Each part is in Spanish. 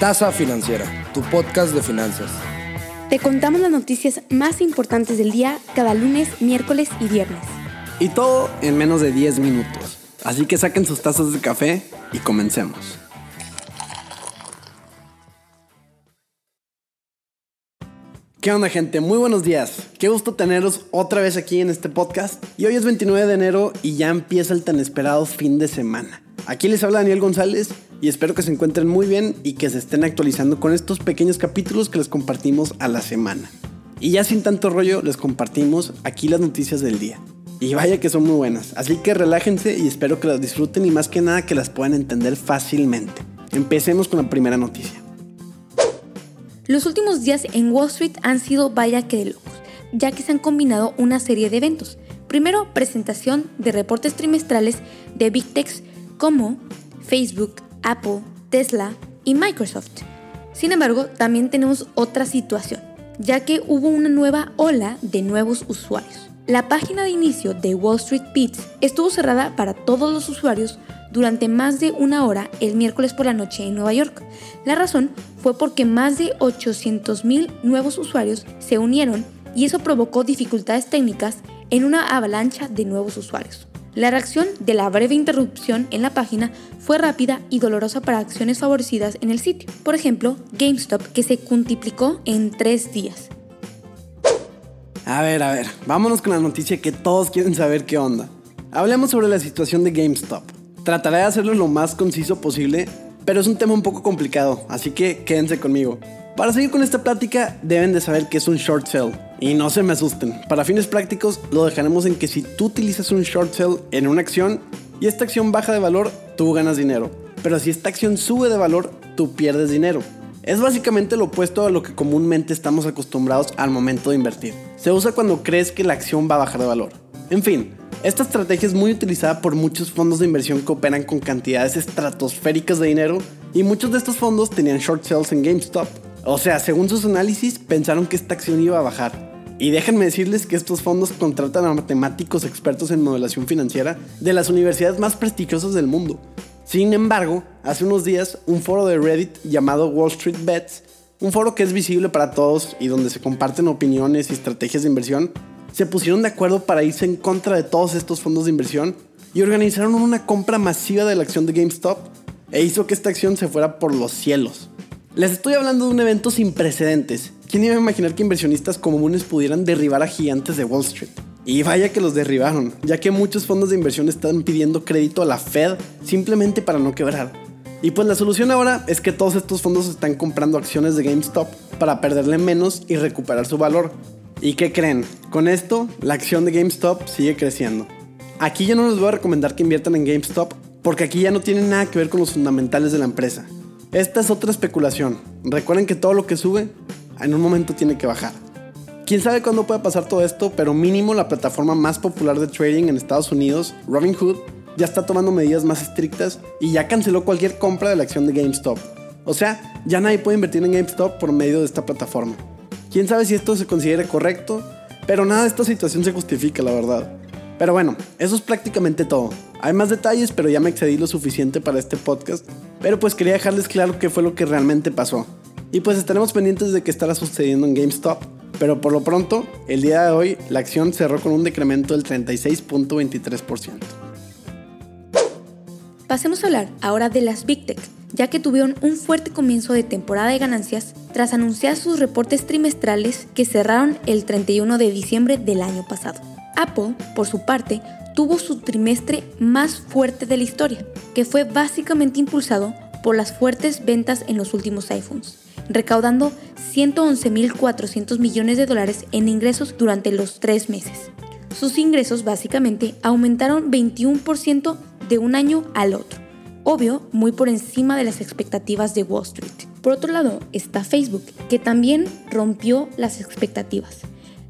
Tasa Financiera, tu podcast de finanzas. Te contamos las noticias más importantes del día cada lunes, miércoles y viernes. Y todo en menos de 10 minutos. Así que saquen sus tazas de café y comencemos. ¿Qué onda gente? Muy buenos días. Qué gusto teneros otra vez aquí en este podcast. Y hoy es 29 de enero y ya empieza el tan esperado fin de semana. Aquí les habla Daniel González y espero que se encuentren muy bien y que se estén actualizando con estos pequeños capítulos que les compartimos a la semana. Y ya sin tanto rollo les compartimos aquí las noticias del día. Y vaya que son muy buenas, así que relájense y espero que las disfruten y más que nada que las puedan entender fácilmente. Empecemos con la primera noticia. Los últimos días en Wall Street han sido vaya que de locos, ya que se han combinado una serie de eventos. Primero, presentación de reportes trimestrales de Big Techs como Facebook, Apple, Tesla y Microsoft. Sin embargo, también tenemos otra situación, ya que hubo una nueva ola de nuevos usuarios. La página de inicio de Wall Street Beats estuvo cerrada para todos los usuarios durante más de una hora el miércoles por la noche en Nueva York. La razón fue porque más de 800.000 nuevos usuarios se unieron y eso provocó dificultades técnicas en una avalancha de nuevos usuarios. La reacción de la breve interrupción en la página fue rápida y dolorosa para acciones favorecidas en el sitio. Por ejemplo, GameStop, que se cuntiplicó en tres días. A ver, a ver, vámonos con la noticia que todos quieren saber qué onda. Hablemos sobre la situación de GameStop. Trataré de hacerlo lo más conciso posible, pero es un tema un poco complicado, así que quédense conmigo. Para seguir con esta plática, deben de saber que es un short sale. Y no se me asusten, para fines prácticos lo dejaremos en que si tú utilizas un short sale en una acción y esta acción baja de valor, tú ganas dinero. Pero si esta acción sube de valor, tú pierdes dinero. Es básicamente lo opuesto a lo que comúnmente estamos acostumbrados al momento de invertir. Se usa cuando crees que la acción va a bajar de valor. En fin, esta estrategia es muy utilizada por muchos fondos de inversión que operan con cantidades estratosféricas de dinero y muchos de estos fondos tenían short sales en GameStop o sea, según sus análisis, pensaron que esta acción iba a bajar. Y déjenme decirles que estos fondos contratan a matemáticos expertos en modelación financiera de las universidades más prestigiosas del mundo. Sin embargo, hace unos días, un foro de Reddit llamado Wall Street Bets, un foro que es visible para todos y donde se comparten opiniones y estrategias de inversión, se pusieron de acuerdo para irse en contra de todos estos fondos de inversión y organizaron una compra masiva de la acción de GameStop e hizo que esta acción se fuera por los cielos. Les estoy hablando de un evento sin precedentes. ¿Quién iba a imaginar que inversionistas comunes pudieran derribar a gigantes de Wall Street? Y vaya que los derribaron, ya que muchos fondos de inversión están pidiendo crédito a la Fed simplemente para no quebrar. Y pues la solución ahora es que todos estos fondos están comprando acciones de GameStop para perderle menos y recuperar su valor. ¿Y qué creen? Con esto, la acción de GameStop sigue creciendo. Aquí ya no les voy a recomendar que inviertan en GameStop porque aquí ya no tiene nada que ver con los fundamentales de la empresa. Esta es otra especulación. Recuerden que todo lo que sube en un momento tiene que bajar. Quién sabe cuándo puede pasar todo esto, pero mínimo la plataforma más popular de trading en Estados Unidos, Robinhood, ya está tomando medidas más estrictas y ya canceló cualquier compra de la acción de GameStop. O sea, ya nadie puede invertir en GameStop por medio de esta plataforma. Quién sabe si esto se considere correcto, pero nada de esta situación se justifica, la verdad. Pero bueno, eso es prácticamente todo. Hay más detalles, pero ya me excedí lo suficiente para este podcast. Pero pues quería dejarles claro qué fue lo que realmente pasó. Y pues estaremos pendientes de qué estará sucediendo en GameStop. Pero por lo pronto, el día de hoy la acción cerró con un decremento del 36.23%. Pasemos a hablar ahora de las Big Tech, ya que tuvieron un fuerte comienzo de temporada de ganancias tras anunciar sus reportes trimestrales que cerraron el 31 de diciembre del año pasado. Apple, por su parte, tuvo su trimestre más fuerte de la historia, que fue básicamente impulsado por las fuertes ventas en los últimos iPhones, recaudando 111.400 millones de dólares en ingresos durante los tres meses. Sus ingresos básicamente aumentaron 21% de un año al otro, obvio muy por encima de las expectativas de Wall Street. Por otro lado está Facebook, que también rompió las expectativas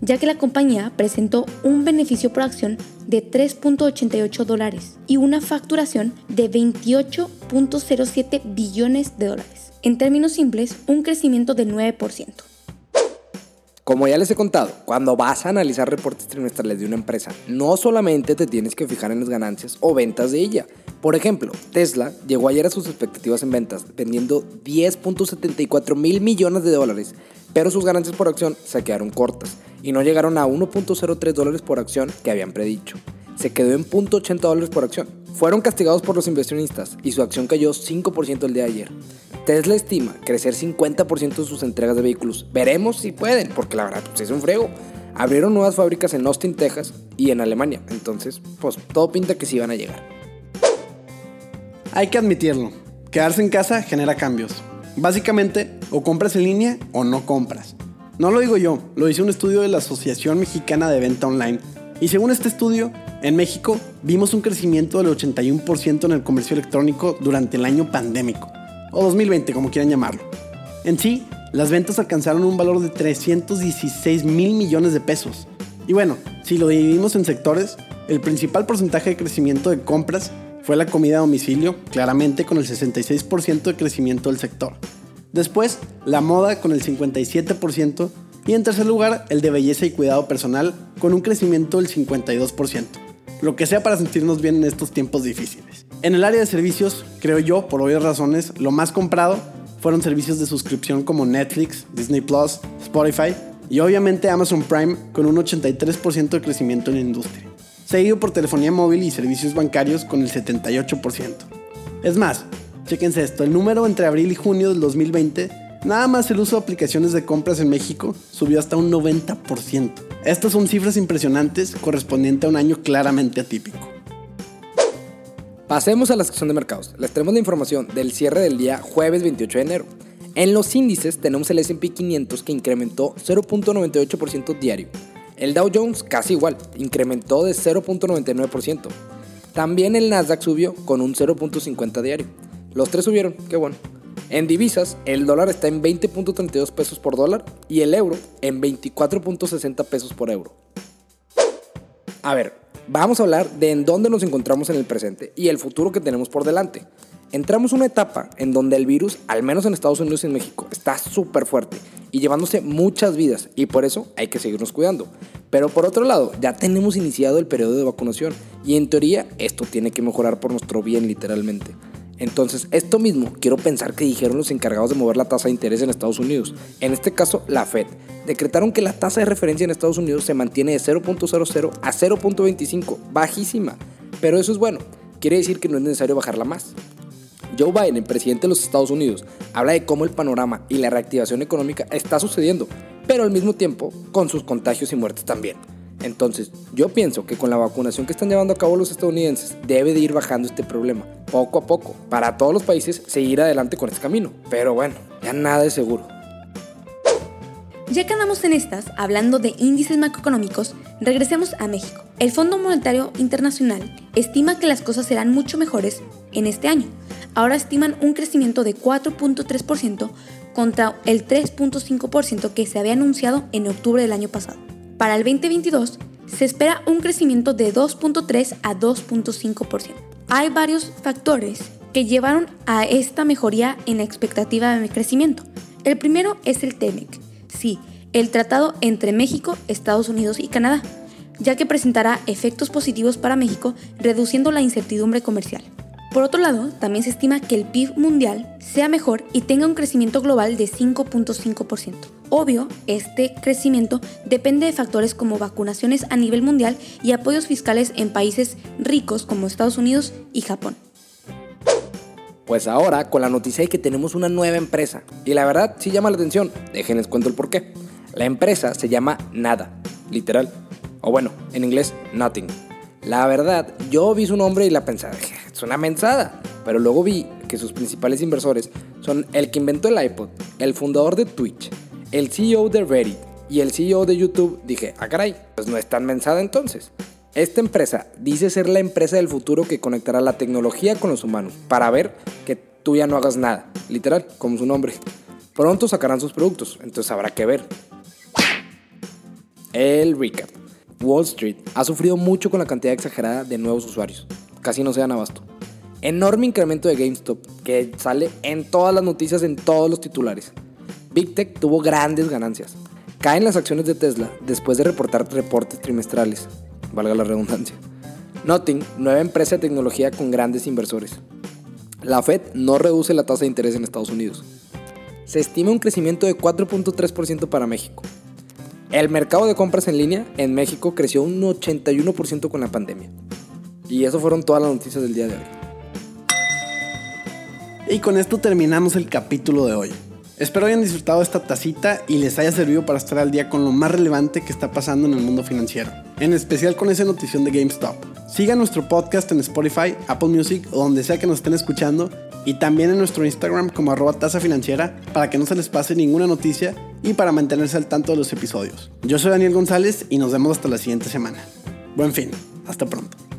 ya que la compañía presentó un beneficio por acción de 3.88 dólares y una facturación de 28.07 billones de dólares. En términos simples, un crecimiento del 9%. Como ya les he contado, cuando vas a analizar reportes trimestrales de una empresa, no solamente te tienes que fijar en las ganancias o ventas de ella. Por ejemplo, Tesla llegó ayer a sus expectativas en ventas, vendiendo 10.74 mil millones de dólares, pero sus ganancias por acción se quedaron cortas y no llegaron a 1.03 dólares por acción que habían predicho. Se quedó en 0.80 dólares por acción. Fueron castigados por los inversionistas y su acción cayó 5% el día de ayer. Tesla estima crecer 50% de sus entregas de vehículos. Veremos si pueden, porque la verdad pues, es un frego. Abrieron nuevas fábricas en Austin, Texas y en Alemania. Entonces, pues todo pinta que sí van a llegar. Hay que admitirlo. Quedarse en casa genera cambios. Básicamente, o compras en línea o no compras. No lo digo yo, lo dice un estudio de la Asociación Mexicana de Venta Online. Y según este estudio, en México vimos un crecimiento del 81% en el comercio electrónico durante el año pandémico o 2020 como quieran llamarlo. En sí, las ventas alcanzaron un valor de 316 mil millones de pesos. Y bueno, si lo dividimos en sectores, el principal porcentaje de crecimiento de compras fue la comida a domicilio, claramente con el 66% de crecimiento del sector. Después, la moda con el 57% y en tercer lugar, el de belleza y cuidado personal con un crecimiento del 52%. Lo que sea para sentirnos bien en estos tiempos difíciles. En el área de servicios, creo yo, por obvias razones, lo más comprado fueron servicios de suscripción como Netflix, Disney Plus, Spotify y obviamente Amazon Prime con un 83% de crecimiento en la industria, seguido por telefonía móvil y servicios bancarios con el 78%. Es más, chéquense esto, el número entre abril y junio del 2020, nada más el uso de aplicaciones de compras en México subió hasta un 90%. Estas son cifras impresionantes correspondientes a un año claramente atípico. Pasemos a la sección de mercados. Les tenemos la información del cierre del día jueves 28 de enero. En los índices tenemos el SP 500 que incrementó 0.98% diario. El Dow Jones casi igual, incrementó de 0.99%. También el Nasdaq subió con un 0.50 diario. Los tres subieron, qué bueno. En divisas, el dólar está en 20.32 pesos por dólar y el euro en 24.60 pesos por euro. A ver, vamos a hablar de en dónde nos encontramos en el presente y el futuro que tenemos por delante. Entramos una etapa en donde el virus, al menos en Estados Unidos y en México, está súper fuerte y llevándose muchas vidas y por eso hay que seguirnos cuidando. Pero por otro lado, ya tenemos iniciado el periodo de vacunación y en teoría esto tiene que mejorar por nuestro bien literalmente. Entonces, esto mismo quiero pensar que dijeron los encargados de mover la tasa de interés en Estados Unidos, en este caso la Fed. Decretaron que la tasa de referencia en Estados Unidos se mantiene de 0.00 a 0.25, bajísima. Pero eso es bueno, quiere decir que no es necesario bajarla más. Joe Biden, presidente de los Estados Unidos, habla de cómo el panorama y la reactivación económica está sucediendo, pero al mismo tiempo con sus contagios y muertes también. Entonces, yo pienso que con la vacunación que están llevando a cabo los estadounidenses, debe de ir bajando este problema, poco a poco, para todos los países seguir adelante con este camino. Pero bueno, ya nada es seguro. Ya que andamos en estas, hablando de índices macroeconómicos, regresemos a México. El Fondo Monetario Internacional estima que las cosas serán mucho mejores en este año. Ahora estiman un crecimiento de 4.3% contra el 3.5% que se había anunciado en octubre del año pasado. Para el 2022 se espera un crecimiento de 2.3 a 2.5%. Hay varios factores que llevaron a esta mejoría en la expectativa de crecimiento. El primero es el TEMEC, sí, el tratado entre México, Estados Unidos y Canadá, ya que presentará efectos positivos para México reduciendo la incertidumbre comercial. Por otro lado, también se estima que el PIB mundial sea mejor y tenga un crecimiento global de 5.5%. Obvio, este crecimiento depende de factores como vacunaciones a nivel mundial y apoyos fiscales en países ricos como Estados Unidos y Japón. Pues ahora con la noticia de que tenemos una nueva empresa. Y la verdad sí llama la atención. Déjenles cuento el porqué. La empresa se llama Nada, literal. O bueno, en inglés, Nothing. La verdad, yo vi su nombre y la pensé, es una mensada. Pero luego vi que sus principales inversores son el que inventó el iPod, el fundador de Twitch, el CEO de Reddit y el CEO de YouTube. Dije, ah caray, pues no es tan mensada entonces. Esta empresa dice ser la empresa del futuro que conectará la tecnología con los humanos para ver que tú ya no hagas nada, literal, como su nombre. Pronto sacarán sus productos, entonces habrá que ver. El recap. Wall Street ha sufrido mucho con la cantidad exagerada de nuevos usuarios. Casi no se dan abasto. Enorme incremento de GameStop, que sale en todas las noticias, en todos los titulares. Big Tech tuvo grandes ganancias. Caen las acciones de Tesla después de reportar reportes trimestrales, valga la redundancia. Noting, nueva empresa de tecnología con grandes inversores. La Fed no reduce la tasa de interés en Estados Unidos. Se estima un crecimiento de 4.3% para México. El mercado de compras en línea en México creció un 81% con la pandemia. Y eso fueron todas las noticias del día de hoy. Y con esto terminamos el capítulo de hoy. Espero hayan disfrutado esta tacita y les haya servido para estar al día con lo más relevante que está pasando en el mundo financiero, en especial con esa notición de GameStop. Sigan nuestro podcast en Spotify, Apple Music o donde sea que nos estén escuchando y también en nuestro Instagram como arroba tasa financiera para que no se les pase ninguna noticia y para mantenerse al tanto de los episodios. Yo soy Daniel González y nos vemos hasta la siguiente semana. Buen fin, hasta pronto.